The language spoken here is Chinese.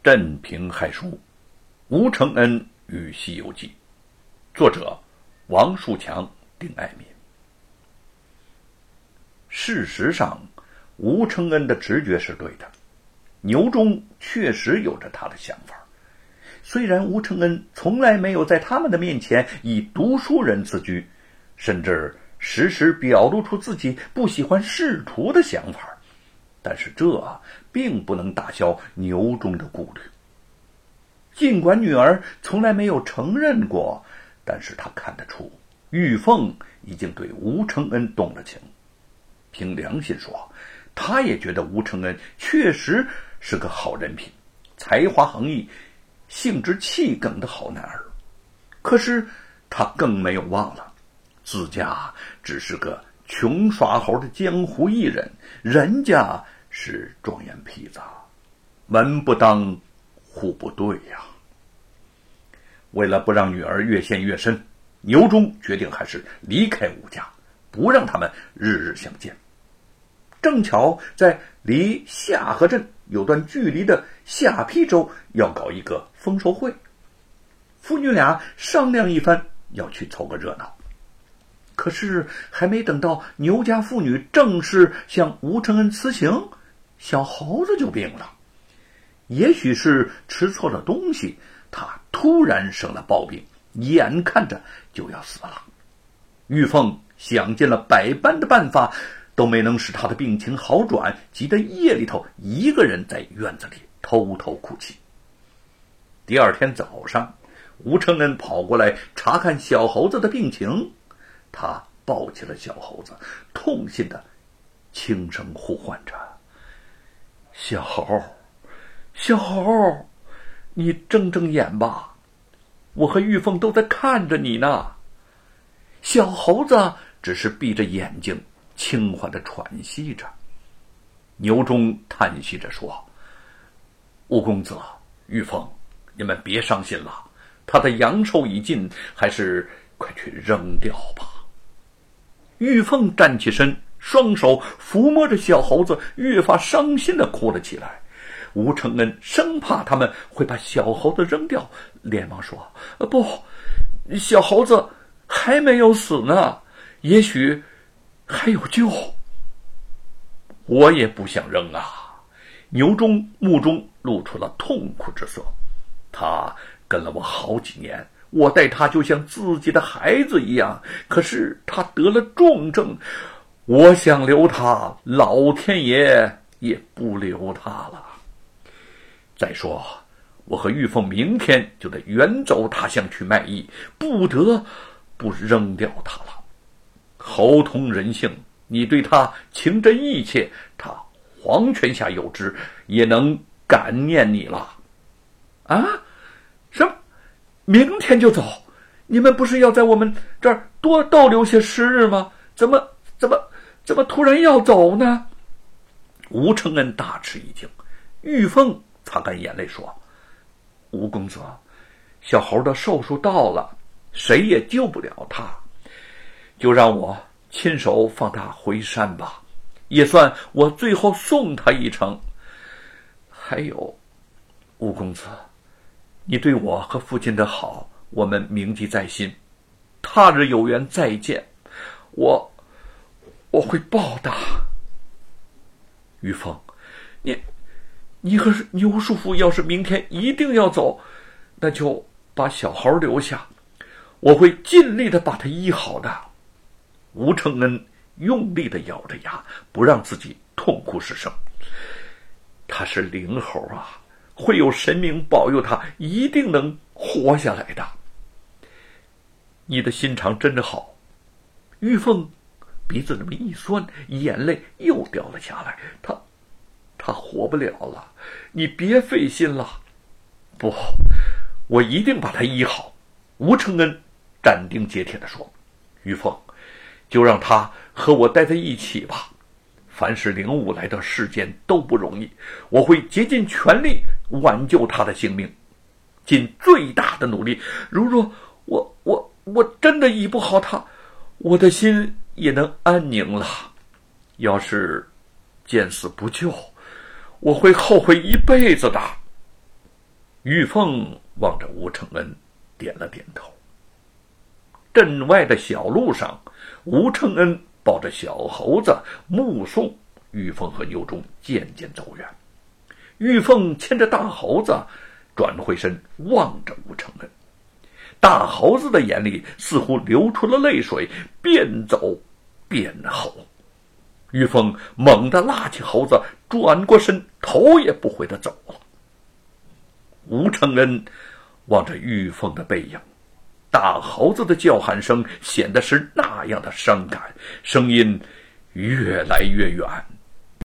镇平害书，吴承恩与《西游记》，作者王树强、丁爱民。事实上，吴承恩的直觉是对的，牛忠确实有着他的想法。虽然吴承恩从来没有在他们的面前以读书人自居，甚至时时表露出自己不喜欢仕途的想法。但是这并不能打消牛忠的顾虑。尽管女儿从来没有承认过，但是他看得出玉凤已经对吴承恩动了情。凭良心说，他也觉得吴承恩确实是个好人品，才华横溢、性直气耿的好男儿。可是他更没有忘了，自家只是个穷耍猴的江湖艺人，人家。是状元坯子，门不当户不对呀。为了不让女儿越陷越深，牛忠决定还是离开吴家，不让他们日日相见。正巧在离下河镇有段距离的下邳州要搞一个丰收会，父女俩商量一番，要去凑个热闹。可是还没等到牛家妇女正式向吴承恩辞行。小猴子就病了，也许是吃错了东西，他突然生了暴病，眼看着就要死了。玉凤想尽了百般的办法，都没能使他的病情好转，急得夜里头一个人在院子里偷偷哭泣。第二天早上，吴承恩跑过来查看小猴子的病情，他抱起了小猴子，痛心的轻声呼唤着。小猴，小猴，你睁睁眼吧，我和玉凤都在看着你呢。小猴子只是闭着眼睛，轻缓的喘息着。牛忠叹息着说：“吴公子，玉凤，你们别伤心了，他的阳寿已尽，还是快去扔掉吧。”玉凤站起身。双手抚摸着小猴子，越发伤心的哭了起来。吴承恩生怕他们会把小猴子扔掉，连忙说：“不，小猴子还没有死呢，也许还有救。”我也不想扔啊。牛中目中露出了痛苦之色。他跟了我好几年，我待他就像自己的孩子一样。可是他得了重症。我想留他，老天爷也不留他了。再说，我和玉凤明天就得远走他乡去卖艺，不得不扔掉他了。猴通人性，你对他情真意切，他黄泉下有知，也能感念你了。啊？明天就走？你们不是要在我们这儿多逗留些时日吗？怎么？怎么？怎么突然要走呢？吴承恩大吃一惊。玉凤擦干眼泪说：“吴公子，小猴的寿数到了，谁也救不了他，就让我亲手放他回山吧，也算我最后送他一程。还有，吴公子，你对我和父亲的好，我们铭记在心。他日有缘再见，我。”我会报答。玉凤，你，你和牛叔父要是明天一定要走，那就把小猴留下，我会尽力的把他医好的。吴承恩用力的咬着牙，不让自己痛哭失声。他是灵猴啊，会有神明保佑他，一定能活下来的。你的心肠真好，玉凤。鼻子那么一酸，眼泪又掉了下来。他，他活不了了，你别费心了。不，我一定把他医好。吴承恩斩钉截铁地说：“玉凤，就让他和我待在一起吧。凡是灵武来的世间都不容易，我会竭尽全力挽救他的性命，尽最大的努力。如若我我我真的医不好他，我的心。”也能安宁了。要是见死不救，我会后悔一辈子的。玉凤望着吴承恩，点了点头。镇外的小路上，吴承恩抱着小猴子，目送玉凤和牛忠渐渐走远。玉凤牵着大猴子，转回身望着吴承恩。大猴子的眼里似乎流出了泪水，边走边吼。玉凤猛地拉起猴子，转过身，头也不回的走了。吴承恩望着玉凤的背影，大猴子的叫喊声显得是那样的伤感，声音越来越远。